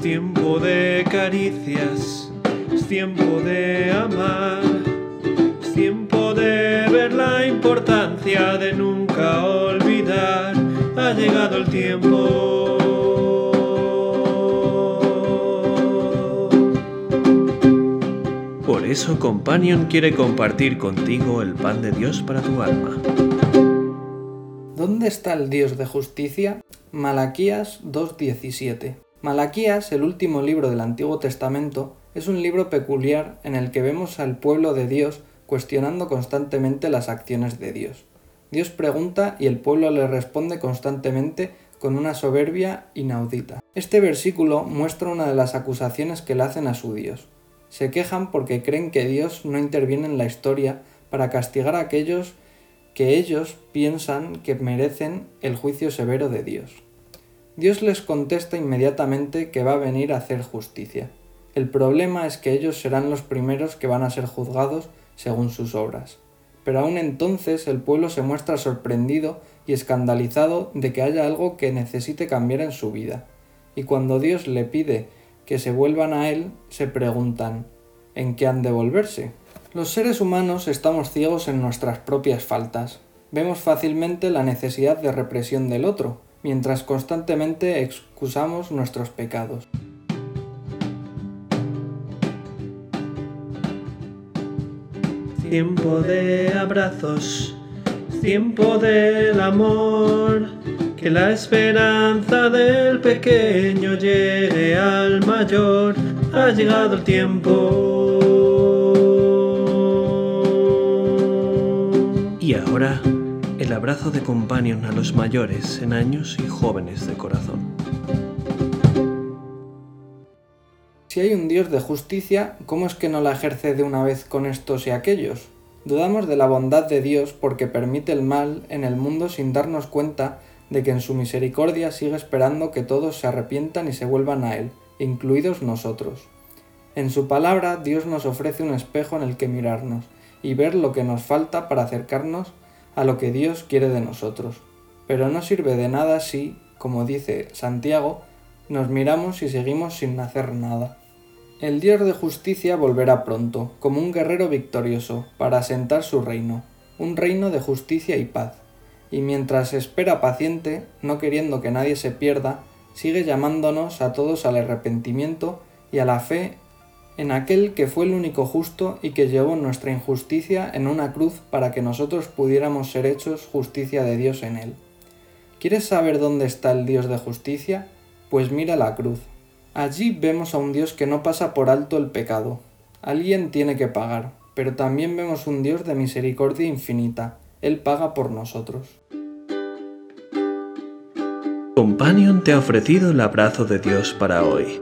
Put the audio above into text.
Es tiempo de caricias, es tiempo de amar, es tiempo de ver la importancia de nunca olvidar. Ha llegado el tiempo. Por eso Companion quiere compartir contigo el pan de Dios para tu alma. ¿Dónde está el Dios de justicia? Malaquías 2.17. Malaquías, el último libro del Antiguo Testamento, es un libro peculiar en el que vemos al pueblo de Dios cuestionando constantemente las acciones de Dios. Dios pregunta y el pueblo le responde constantemente con una soberbia inaudita. Este versículo muestra una de las acusaciones que le hacen a su Dios. Se quejan porque creen que Dios no interviene en la historia para castigar a aquellos que ellos piensan que merecen el juicio severo de Dios. Dios les contesta inmediatamente que va a venir a hacer justicia. El problema es que ellos serán los primeros que van a ser juzgados según sus obras. Pero aún entonces el pueblo se muestra sorprendido y escandalizado de que haya algo que necesite cambiar en su vida. Y cuando Dios le pide que se vuelvan a Él, se preguntan ¿en qué han de volverse? Los seres humanos estamos ciegos en nuestras propias faltas. Vemos fácilmente la necesidad de represión del otro, mientras constantemente excusamos nuestros pecados. Tiempo de abrazos, tiempo del amor, que la esperanza del pequeño llegue al mayor, ha llegado el tiempo. Y ahora el abrazo de companion a los mayores en años y jóvenes de corazón. Si hay un Dios de justicia, ¿cómo es que no la ejerce de una vez con estos y aquellos? Dudamos de la bondad de Dios porque permite el mal en el mundo sin darnos cuenta de que en su misericordia sigue esperando que todos se arrepientan y se vuelvan a Él, incluidos nosotros. En su palabra Dios nos ofrece un espejo en el que mirarnos y ver lo que nos falta para acercarnos a lo que Dios quiere de nosotros. Pero no sirve de nada si, como dice Santiago, nos miramos y seguimos sin hacer nada. El Dios de justicia volverá pronto, como un guerrero victorioso, para asentar su reino, un reino de justicia y paz. Y mientras espera paciente, no queriendo que nadie se pierda, sigue llamándonos a todos al arrepentimiento y a la fe en aquel que fue el único justo y que llevó nuestra injusticia en una cruz para que nosotros pudiéramos ser hechos justicia de Dios en él. ¿Quieres saber dónde está el Dios de justicia? Pues mira la cruz. Allí vemos a un Dios que no pasa por alto el pecado. Alguien tiene que pagar, pero también vemos un Dios de misericordia infinita. Él paga por nosotros. Companion te ha ofrecido el abrazo de Dios para hoy.